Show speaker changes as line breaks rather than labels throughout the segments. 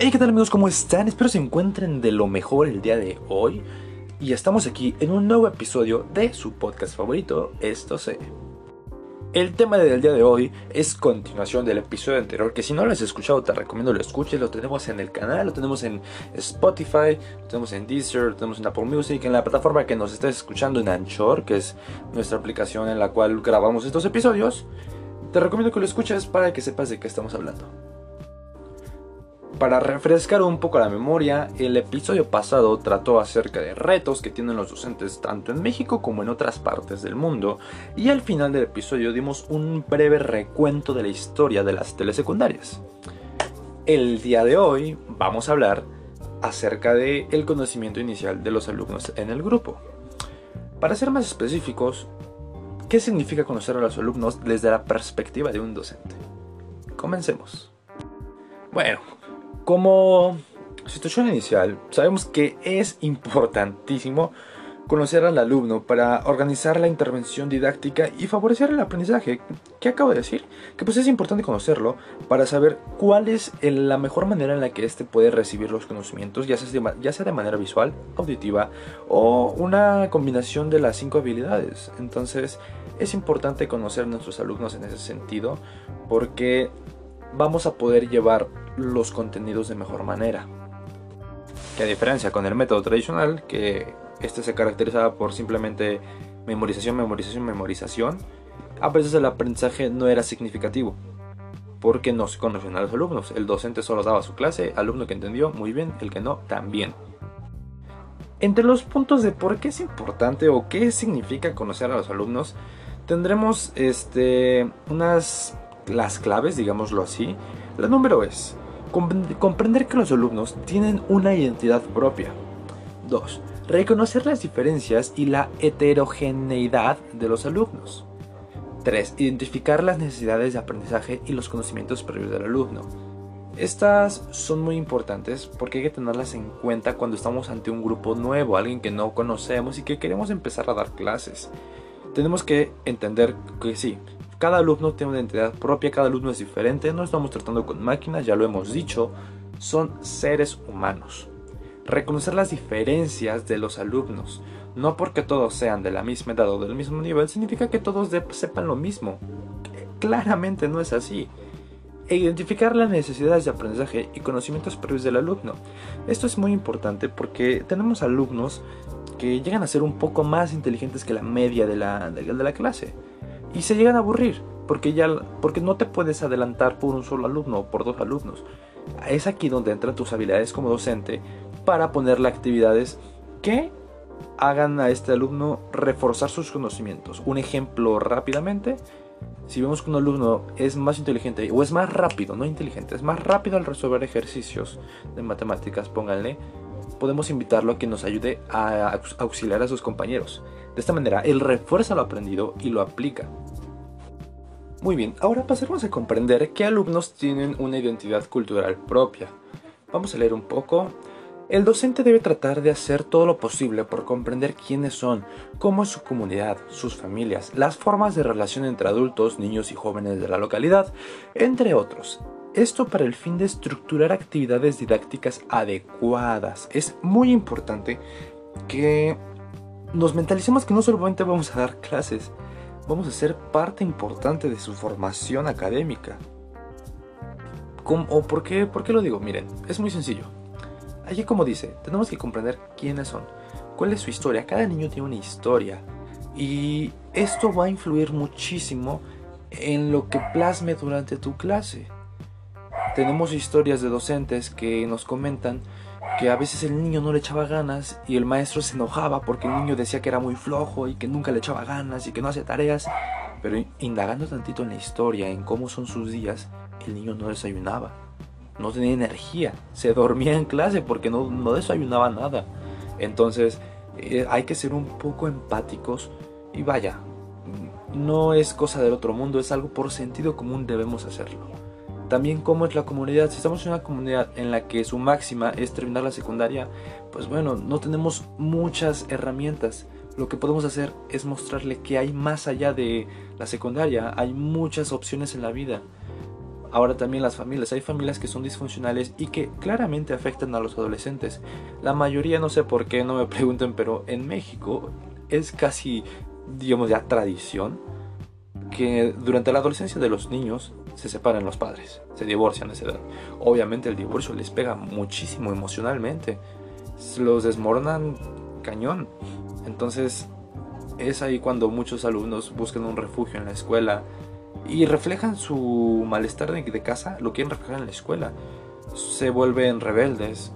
Hey, ¿qué tal amigos? ¿Cómo están? Espero se encuentren de lo mejor el día de hoy. Y estamos aquí en un nuevo episodio de su podcast favorito, Esto sé. El tema del día de hoy es continuación del episodio anterior, que si no lo has escuchado te recomiendo lo escuches, lo tenemos en el canal, lo tenemos en Spotify, lo tenemos en Deezer, lo tenemos en Apple Music, en la plataforma que nos estés escuchando en Anchor, que es nuestra aplicación en la cual grabamos estos episodios. Te recomiendo que lo escuches para que sepas de qué estamos hablando. Para refrescar un poco la memoria, el episodio pasado trató acerca de retos que tienen los docentes tanto en México como en otras partes del mundo, y al final del episodio dimos un breve recuento de la historia de las telesecundarias. El día de hoy vamos a hablar acerca del el conocimiento inicial de los alumnos en el grupo. Para ser más específicos, ¿qué significa conocer a los alumnos desde la perspectiva de un docente? Comencemos. Bueno, como situación inicial, sabemos que es importantísimo conocer al alumno para organizar la intervención didáctica y favorecer el aprendizaje. ¿Qué acabo de decir? Que pues es importante conocerlo para saber cuál es la mejor manera en la que éste puede recibir los conocimientos, ya sea, de, ya sea de manera visual, auditiva o una combinación de las cinco habilidades. Entonces es importante conocer a nuestros alumnos en ese sentido porque vamos a poder llevar los contenidos de mejor manera. Que a diferencia con el método tradicional, que este se caracterizaba por simplemente memorización, memorización, memorización, a veces el aprendizaje no era significativo, porque no se conocían a los alumnos. El docente solo daba su clase, alumno que entendió, muy bien, el que no, también. Entre los puntos de por qué es importante o qué significa conocer a los alumnos, tendremos este, unas las claves, digámoslo así. La número es comprender que los alumnos tienen una identidad propia. 2. Reconocer las diferencias y la heterogeneidad de los alumnos. 3. Identificar las necesidades de aprendizaje y los conocimientos previos del alumno. Estas son muy importantes porque hay que tenerlas en cuenta cuando estamos ante un grupo nuevo, alguien que no conocemos y que queremos empezar a dar clases. Tenemos que entender que sí, cada alumno tiene una identidad propia, cada alumno es diferente, no estamos tratando con máquinas, ya lo hemos dicho, son seres humanos. Reconocer las diferencias de los alumnos, no porque todos sean de la misma edad o del mismo nivel, significa que todos sepan lo mismo. Claramente no es así. E identificar las necesidades de aprendizaje y conocimientos previos del alumno. Esto es muy importante porque tenemos alumnos que llegan a ser un poco más inteligentes que la media de la, de la clase y se llegan a aburrir porque ya porque no te puedes adelantar por un solo alumno o por dos alumnos. Es aquí donde entran tus habilidades como docente para ponerle actividades que hagan a este alumno reforzar sus conocimientos. Un ejemplo rápidamente, si vemos que un alumno es más inteligente o es más rápido, no inteligente, es más rápido al resolver ejercicios de matemáticas, pónganle, podemos invitarlo a que nos ayude a auxiliar a sus compañeros. De esta manera, él refuerza lo aprendido y lo aplica. Muy bien, ahora pasemos a comprender qué alumnos tienen una identidad cultural propia. Vamos a leer un poco. El docente debe tratar de hacer todo lo posible por comprender quiénes son, cómo es su comunidad, sus familias, las formas de relación entre adultos, niños y jóvenes de la localidad, entre otros. Esto para el fin de estructurar actividades didácticas adecuadas. Es muy importante que nos mentalicemos que no solamente vamos a dar clases, vamos a ser parte importante de su formación académica. ¿O por qué, por qué lo digo? Miren, es muy sencillo. Allí como dice, tenemos que comprender quiénes son, cuál es su historia. Cada niño tiene una historia y esto va a influir muchísimo en lo que plasme durante tu clase. Tenemos historias de docentes que nos comentan que a veces el niño no le echaba ganas y el maestro se enojaba porque el niño decía que era muy flojo y que nunca le echaba ganas y que no hacía tareas. Pero indagando tantito en la historia, en cómo son sus días, el niño no desayunaba, no tenía energía, se dormía en clase porque no, no desayunaba nada. Entonces eh, hay que ser un poco empáticos y vaya, no es cosa del otro mundo, es algo por sentido común debemos hacerlo. También cómo es la comunidad. Si estamos en una comunidad en la que su máxima es terminar la secundaria, pues bueno, no tenemos muchas herramientas. Lo que podemos hacer es mostrarle que hay más allá de la secundaria, hay muchas opciones en la vida. Ahora también las familias, hay familias que son disfuncionales y que claramente afectan a los adolescentes. La mayoría, no sé por qué, no me pregunten, pero en México es casi, digamos, ya tradición que durante la adolescencia de los niños se separan los padres, se divorcian a esa edad. Obviamente el divorcio les pega muchísimo emocionalmente, los desmoronan cañón. Entonces es ahí cuando muchos alumnos buscan un refugio en la escuela y reflejan su malestar de casa, lo quieren reflejar en la escuela. Se vuelven rebeldes.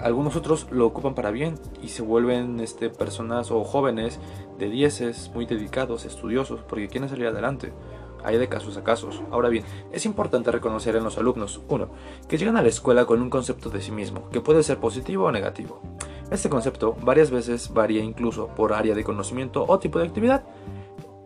Algunos otros lo ocupan para bien y se vuelven este, personas o jóvenes de dieces, muy dedicados, estudiosos, porque quieren salir adelante. Hay de casos a casos. Ahora bien, es importante reconocer en los alumnos, uno, que llegan a la escuela con un concepto de sí mismo, que puede ser positivo o negativo. Este concepto varias veces varía incluso por área de conocimiento o tipo de actividad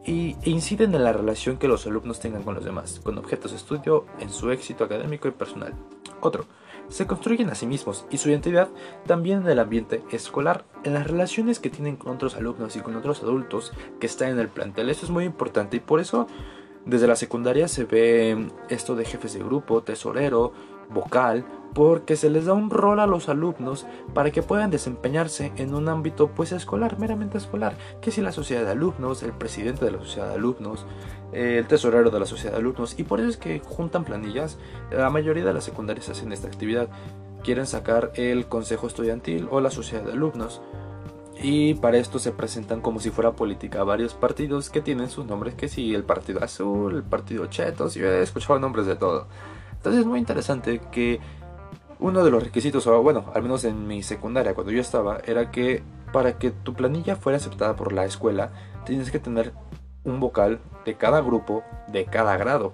y inciden en la relación que los alumnos tengan con los demás, con objetos de estudio, en su éxito académico y personal. Otro, se construyen a sí mismos y su identidad también en el ambiente escolar, en las relaciones que tienen con otros alumnos y con otros adultos que están en el plantel. Eso es muy importante y por eso desde la secundaria se ve esto de jefes de grupo, tesorero, vocal, porque se les da un rol a los alumnos para que puedan desempeñarse en un ámbito pues escolar, meramente escolar, que si la sociedad de alumnos, el presidente de la sociedad de alumnos, el tesorero de la sociedad de alumnos, y por eso es que juntan planillas, la mayoría de las secundarias hacen esta actividad, quieren sacar el consejo estudiantil o la sociedad de alumnos, y para esto se presentan como si fuera política varios partidos que tienen sus nombres, que si el partido azul, el partido chetos, y he escuchado nombres de todo. Entonces es muy interesante que uno de los requisitos, o bueno, al menos en mi secundaria cuando yo estaba, era que para que tu planilla fuera aceptada por la escuela, tienes que tener un vocal de cada grupo, de cada grado.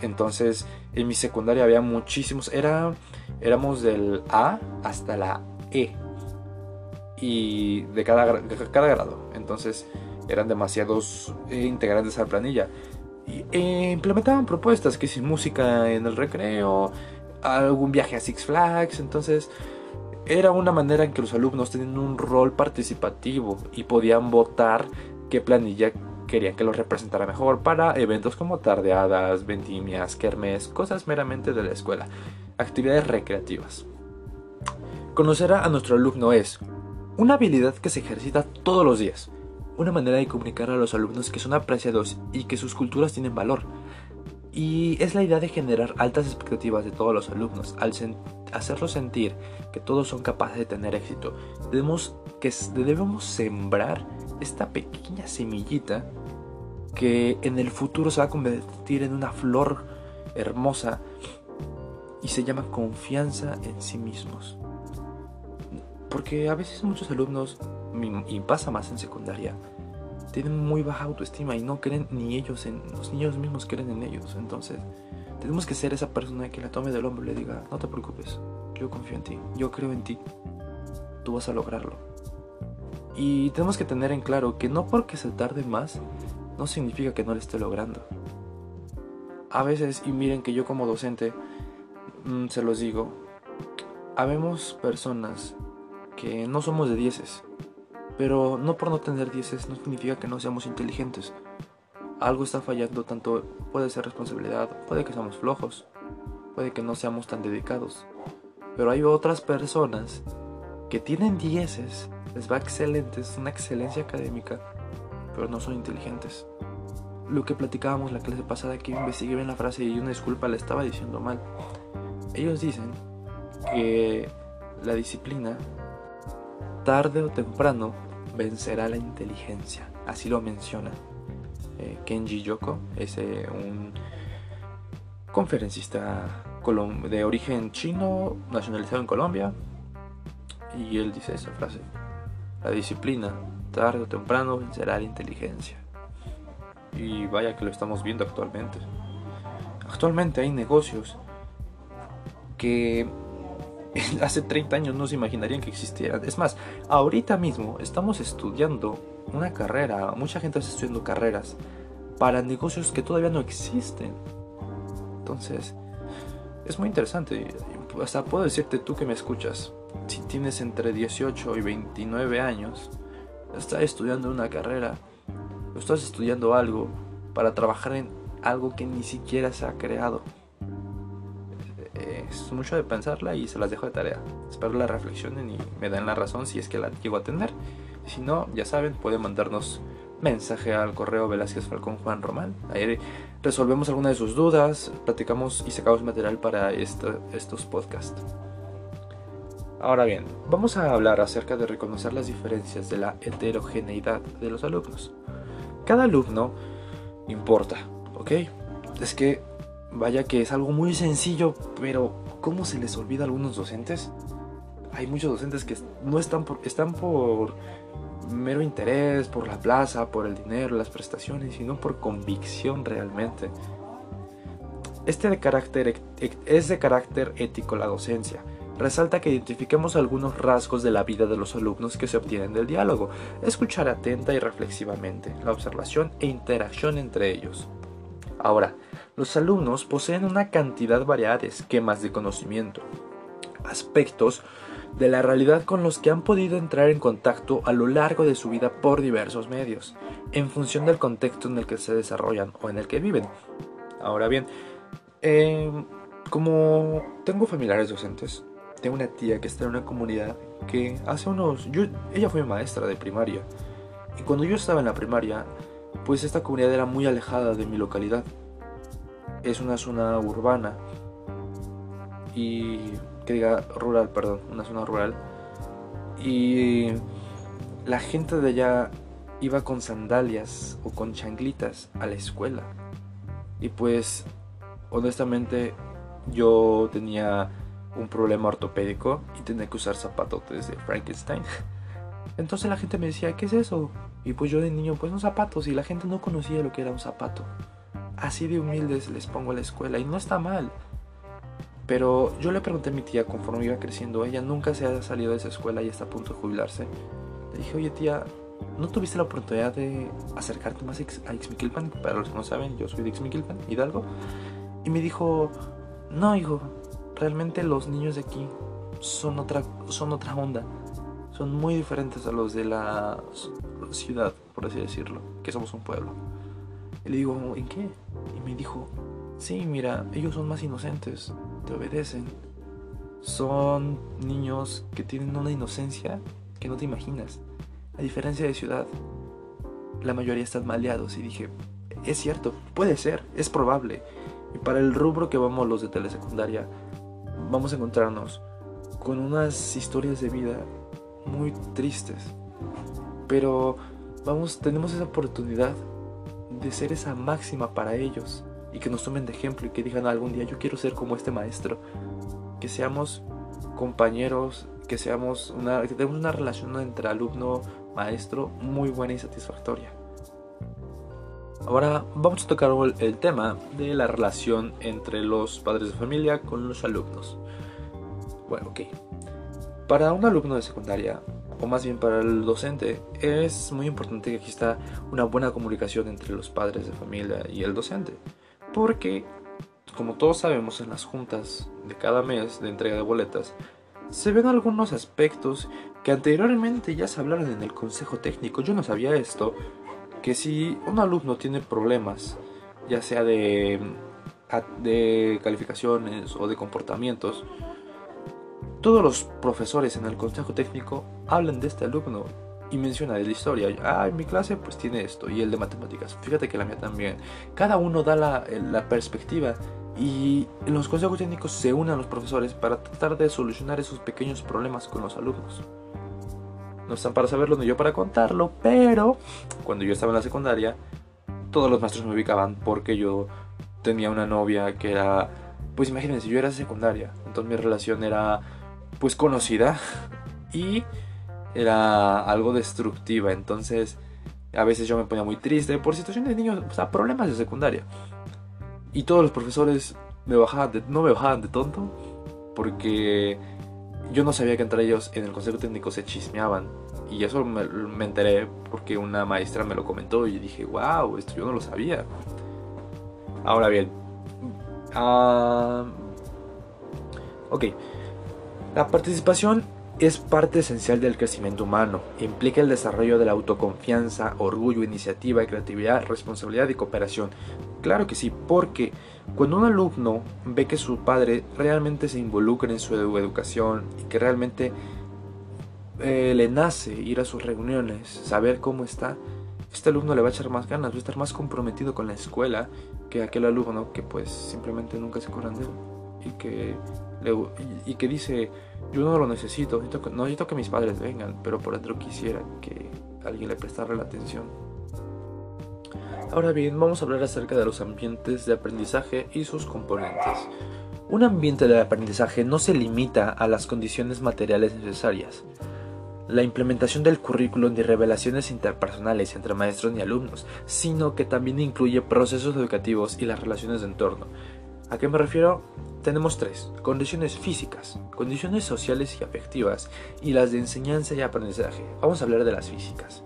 Entonces, en mi secundaria había muchísimos, era, éramos del A hasta la E y de cada, cada grado. Entonces eran demasiados eh, integrantes a la planilla. Y e implementaban propuestas, que si música en el recreo, algún viaje a Six Flags. Entonces era una manera en que los alumnos tenían un rol participativo y podían votar qué planilla querían que los representara mejor para eventos como tardeadas, vendimias, kermes, cosas meramente de la escuela, actividades recreativas. Conocer a nuestro alumno es una habilidad que se ejercita todos los días. Una manera de comunicar a los alumnos que son apreciados y que sus culturas tienen valor. Y es la idea de generar altas expectativas de todos los alumnos, al hacerlos sentir que todos son capaces de tener éxito. Debemos, que debemos sembrar esta pequeña semillita que en el futuro se va a convertir en una flor hermosa y se llama confianza en sí mismos. Porque a veces muchos alumnos, y pasa más en secundaria, tienen muy baja autoestima y no creen ni ellos en los niños mismos creen en ellos. Entonces, tenemos que ser esa persona que la tome del hombro y le diga, no te preocupes, yo confío en ti, yo creo en ti, tú vas a lograrlo. Y tenemos que tener en claro que no porque se tarde más, no significa que no lo esté logrando. A veces, y miren que yo como docente, mm, se los digo, habemos personas no somos de dieces. Pero no por no tener dieces no significa que no seamos inteligentes. Algo está fallando, tanto puede ser responsabilidad, puede que seamos flojos, puede que no seamos tan dedicados. Pero hay otras personas que tienen dieces, les va excelentes, una excelencia académica, pero no son inteligentes. Lo que platicábamos la clase pasada que investigué bien la frase y una disculpa le estaba diciendo mal. Ellos dicen que la disciplina tarde o temprano vencerá la inteligencia. Así lo menciona eh, Kenji Yoko, es un conferencista de origen chino, nacionalizado en Colombia. Y él dice esa frase. La disciplina, tarde o temprano, vencerá la inteligencia. Y vaya que lo estamos viendo actualmente. Actualmente hay negocios que hace 30 años no se imaginarían que existieran. Es más, ahorita mismo estamos estudiando una carrera, mucha gente está estudiando carreras para negocios que todavía no existen. Entonces, es muy interesante. Hasta puedo decirte tú que me escuchas, si tienes entre 18 y 29 años, estás estudiando una carrera, estás estudiando algo para trabajar en algo que ni siquiera se ha creado. Es mucho de pensarla y se las dejo de tarea. Espero la reflexionen y me den la razón si es que la llego a tener. Si no, ya saben, pueden mandarnos mensaje al correo Velázquez Falcón Juan Román. Ahí resolvemos alguna de sus dudas, platicamos y sacamos material para estos podcasts. Ahora bien, vamos a hablar acerca de reconocer las diferencias de la heterogeneidad de los alumnos. Cada alumno importa, ¿ok? Es que, vaya que es algo muy sencillo, pero ¿cómo se les olvida a algunos docentes? Hay muchos docentes que no están por, están por mero interés, por la plaza, por el dinero, las prestaciones, sino por convicción realmente. Este de carácter, es de carácter ético la docencia resalta que identifiquemos algunos rasgos de la vida de los alumnos que se obtienen del diálogo, escuchar atenta y reflexivamente, la observación e interacción entre ellos. Ahora, los alumnos poseen una cantidad variada de esquemas de conocimiento, aspectos de la realidad con los que han podido entrar en contacto a lo largo de su vida por diversos medios, en función del contexto en el que se desarrollan o en el que viven. Ahora bien, em, como tengo familiares docentes, tengo una tía que está en una comunidad que hace unos... Yo, ella fue maestra de primaria. Y cuando yo estaba en la primaria, pues esta comunidad era muy alejada de mi localidad. Es una zona urbana. Y... que diga rural, perdón, una zona rural. Y la gente de allá iba con sandalias o con changlitas a la escuela. Y pues, honestamente, yo tenía un problema ortopédico y tenía que usar zapatos de Frankenstein. Entonces la gente me decía, ¿qué es eso? Y pues yo de niño, pues zapatos. Y la gente no conocía lo que era un zapato. Así de humildes les pongo a la escuela y no está mal. Pero yo le pregunté a mi tía conforme iba creciendo, ella nunca se ha salido de esa escuela y está a punto de jubilarse. Le dije, oye tía, ¿no tuviste la oportunidad de acercarte más a Ixmiquilpan? Para los que no saben, yo soy de Ixmiquilpan, Hidalgo. Y me dijo, no hijo, realmente los niños de aquí son otra, son otra onda. Son muy diferentes a los de la ciudad, por así decirlo, que somos un pueblo. Y le digo, ¿en qué? Y me dijo, sí, mira, ellos son más inocentes, te obedecen. Son niños que tienen una inocencia que no te imaginas. A diferencia de ciudad, la mayoría están maleados. Y dije, es cierto, puede ser, es probable. Y para el rubro que vamos los de telesecundaria, vamos a encontrarnos con unas historias de vida muy tristes. Pero vamos, tenemos esa oportunidad de ser esa máxima para ellos y que nos tomen de ejemplo y que digan algún día yo quiero ser como este maestro. Que seamos compañeros, que seamos una, tengamos una relación entre alumno maestro muy buena y satisfactoria. Ahora vamos a tocar el tema de la relación entre los padres de familia con los alumnos. Bueno, ok. Para un alumno de secundaria, o más bien para el docente, es muy importante que exista una buena comunicación entre los padres de familia y el docente. Porque, como todos sabemos en las juntas de cada mes de entrega de boletas, se ven algunos aspectos que anteriormente ya se hablaron en el consejo técnico. Yo no sabía esto, que si un alumno tiene problemas, ya sea de, de calificaciones o de comportamientos, todos los profesores en el consejo técnico hablan de este alumno y menciona de la historia. Ah, mi clase pues tiene esto y el de matemáticas. Fíjate que la mía también. Cada uno da la, la perspectiva y en los consejos técnicos se unen los profesores para tratar de solucionar esos pequeños problemas con los alumnos no están para saberlo ni yo para contarlo, pero cuando yo estaba en la secundaria, todos los maestros me ubicaban porque yo tenía una novia que era, pues imagínense, yo era secundaria, entonces mi relación era pues conocida y era algo destructiva, entonces a veces yo me ponía muy triste por situaciones de niños, o sea, problemas de secundaria. Y todos los profesores me bajaban no me bajaban de tonto porque yo no sabía que entre ellos en el consejo técnico se chismeaban. Y eso me, enteré porque una maestra me lo comentó y dije, wow, esto yo no lo sabía. Ahora bien, ok, la participación es parte esencial del crecimiento humano. Implica el desarrollo de la autoconfianza, orgullo, iniciativa, creatividad, responsabilidad y cooperación. Claro que sí, porque cuando un alumno ve que su padre realmente se involucra en su educación y que realmente eh, le nace ir a sus reuniones, saber cómo está, este alumno le va a echar más ganas, va a estar más comprometido con la escuela que aquel alumno que pues simplemente nunca se acuerdan de él y que, y, que dice, yo no lo necesito, no necesito que mis padres vengan, pero por dentro quisiera que alguien le prestara la atención. Ahora bien, vamos a hablar acerca de los ambientes de aprendizaje y sus componentes. Un ambiente de aprendizaje no se limita a las condiciones materiales necesarias. La implementación del currículum de revelaciones interpersonales entre maestros y alumnos, sino que también incluye procesos educativos y las relaciones de entorno. ¿A qué me refiero? Tenemos tres, condiciones físicas, condiciones sociales y afectivas, y las de enseñanza y aprendizaje. Vamos a hablar de las físicas.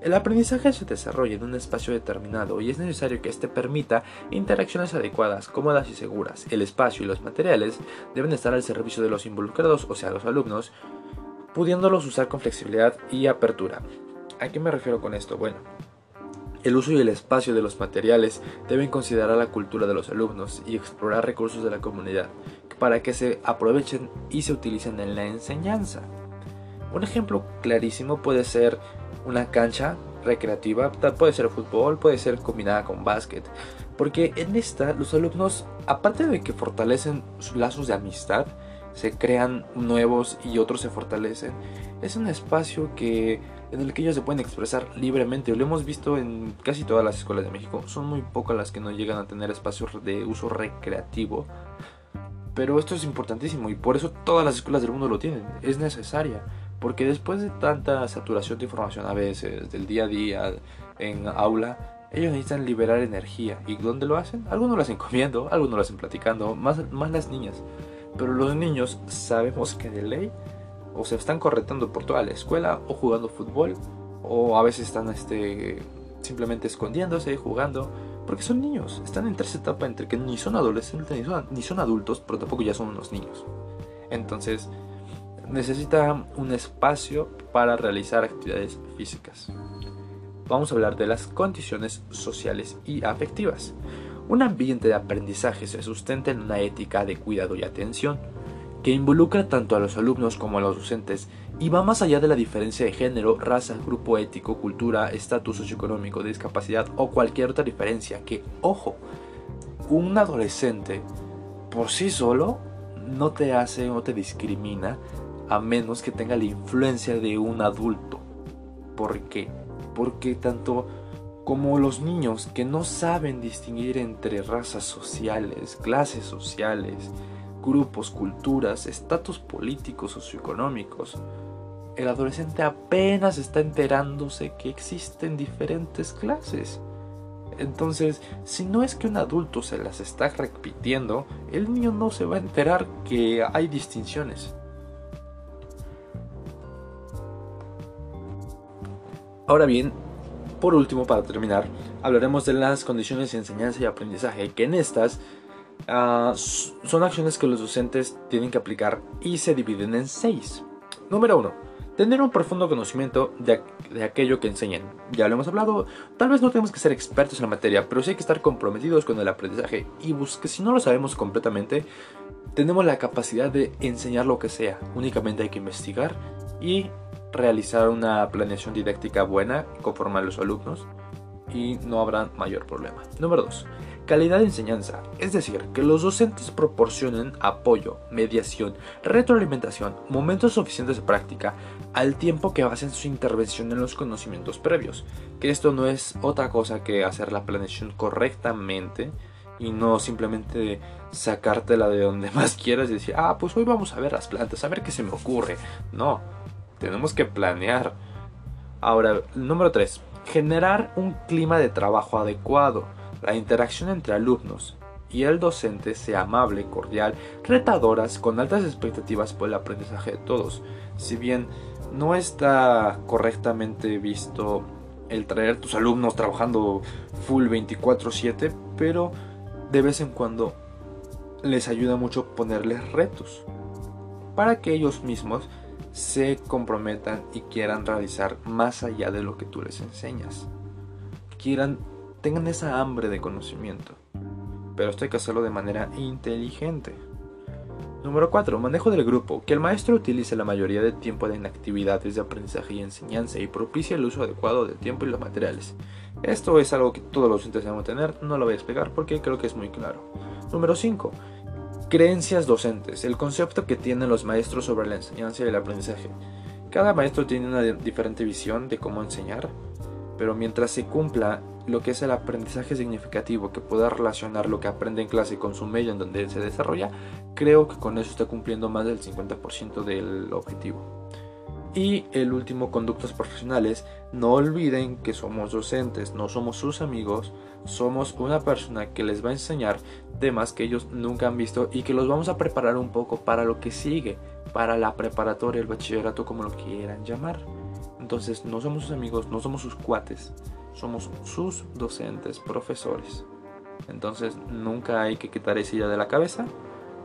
El aprendizaje se desarrolla en un espacio determinado y es necesario que éste permita interacciones adecuadas, cómodas y seguras. El espacio y los materiales deben estar al servicio de los involucrados, o sea, los alumnos, pudiéndolos usar con flexibilidad y apertura. ¿A qué me refiero con esto? Bueno, el uso y el espacio de los materiales deben considerar la cultura de los alumnos y explorar recursos de la comunidad para que se aprovechen y se utilicen en la enseñanza. Un ejemplo clarísimo puede ser una cancha recreativa, puede ser fútbol, puede ser combinada con básquet, porque en esta los alumnos, aparte de que fortalecen sus lazos de amistad, se crean nuevos y otros se fortalecen. Es un espacio que en el que ellos se pueden expresar libremente. Lo hemos visto en casi todas las escuelas de México. Son muy pocas las que no llegan a tener espacios de uso recreativo. Pero esto es importantísimo y por eso todas las escuelas del mundo lo tienen. Es necesaria. Porque después de tanta saturación de información a veces, del día a día, en aula, ellos necesitan liberar energía. ¿Y dónde lo hacen? Algunos lo hacen comiendo, algunos lo hacen platicando, más, más las niñas. Pero los niños sabemos que de ley o se están corretando por toda la escuela o jugando fútbol o a veces están este, simplemente escondiéndose, jugando. Porque son niños, están en esa etapa entre que ni son adolescentes ni son, ni son adultos, pero tampoco ya son unos niños. Entonces, necesita un espacio para realizar actividades físicas. Vamos a hablar de las condiciones sociales y afectivas. Un ambiente de aprendizaje se sustenta en una ética de cuidado y atención, que involucra tanto a los alumnos como a los docentes y va más allá de la diferencia de género, raza, grupo ético, cultura, estatus socioeconómico, discapacidad o cualquier otra diferencia que, ojo, un adolescente por sí solo no te hace o te discrimina a menos que tenga la influencia de un adulto. ¿Por qué? Porque tanto como los niños que no saben distinguir entre razas sociales, clases sociales, grupos, culturas, estatus políticos, socioeconómicos, el adolescente apenas está enterándose que existen diferentes clases. Entonces, si no es que un adulto se las está repitiendo, el niño no se va a enterar que hay distinciones. Ahora bien, por último, para terminar, hablaremos de las condiciones de enseñanza y aprendizaje, que en estas ah, son acciones que los docentes tienen que aplicar y se dividen en seis. Número uno, tener un profundo conocimiento de, aquello que enseñan. Ya lo hemos hablado, tal vez no tenemos que ser expertos en la materia, pero sí hay que estar comprometidos con el aprendizaje y busque, si no lo sabemos completamente, tenemos la capacidad de enseñar lo que sea. Únicamente hay que investigar y realizar una planeación didáctica buena conforme a los alumnos y no habrá mayor problema. Número 2. Calidad de enseñanza, es decir, que los docentes proporcionen apoyo, mediación, retroalimentación, momentos suficientes de práctica, al tiempo que basen su intervención en los conocimientos previos. Que esto no es otra cosa que hacer la planeación correctamente y no simplemente sacártela de donde más quieras y decir, ah, pues hoy vamos a ver las plantas, a ver qué se me ocurre. No, tenemos que planear. Ahora, número 3. Generar un clima de trabajo adecuado. La interacción entre alumnos y el docente sea amable, cordial, retadoras, con altas expectativas por el aprendizaje de todos. Si bien no está correctamente visto el traer tus alumnos trabajando full 24/7, pero de vez en cuando les ayuda mucho ponerles retos para que ellos mismos se comprometan y quieran realizar más allá de lo que tú les enseñas. Quieran, tengan esa hambre de conocimiento. Pero esto hay que hacerlo de manera inteligente. Número 4. Manejo del grupo. Que el maestro utilice la mayoría del tiempo en actividades de aprendizaje y enseñanza y propicie el uso adecuado del tiempo y los materiales. Esto es algo que todos los docentes deben tener, no lo voy a explicar porque creo que es muy claro. Número 5. Creencias docentes. El concepto que tienen los maestros sobre la enseñanza y el aprendizaje. Cada maestro tiene una diferente visión de cómo enseñar, pero mientras se cumpla lo que es el aprendizaje significativo, que pueda relacionar lo que aprende en clase con su medio en donde se desarrolla, creo que con eso está cumpliendo más del 50% del objetivo. Y el último, conductas profesionales. No olviden que somos docentes, no somos sus amigos, somos una persona que les va a enseñar temas que ellos nunca han visto y que los vamos a preparar un poco para lo que sigue, para la preparatoria, el bachillerato, como lo quieran llamar. Entonces no somos sus amigos, no somos sus cuates, somos sus docentes, profesores. Entonces nunca hay que quitar esa idea de la cabeza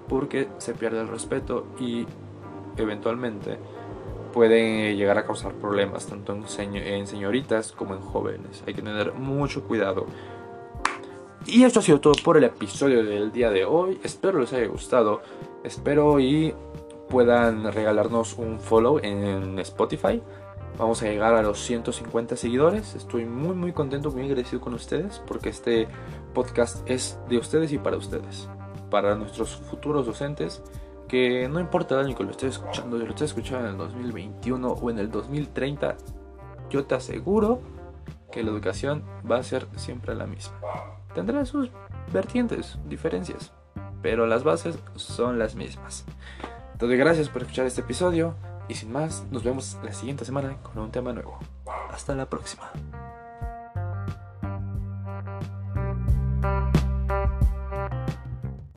porque se pierde el respeto y eventualmente puede llegar a causar problemas tanto en, señoritas como en jóvenes. Hay que tener mucho cuidado. Y esto ha sido todo por el episodio del día de hoy. Espero les haya gustado. Espero y puedan regalarnos un follow en Spotify. Vamos a llegar a los 150 seguidores. Estoy muy muy contento, muy agradecido con ustedes porque este podcast es de ustedes y para ustedes. Para nuestros futuros docentes que no importa el año que lo estés escuchando, si lo estés escuchando en el 2021 o en el 2030, yo te aseguro que la educación va a ser siempre la misma. Tendrá sus vertientes, diferencias, pero las bases son las mismas. Entonces, gracias por escuchar este episodio y sin más, nos vemos la siguiente semana con un tema nuevo. Hasta la próxima.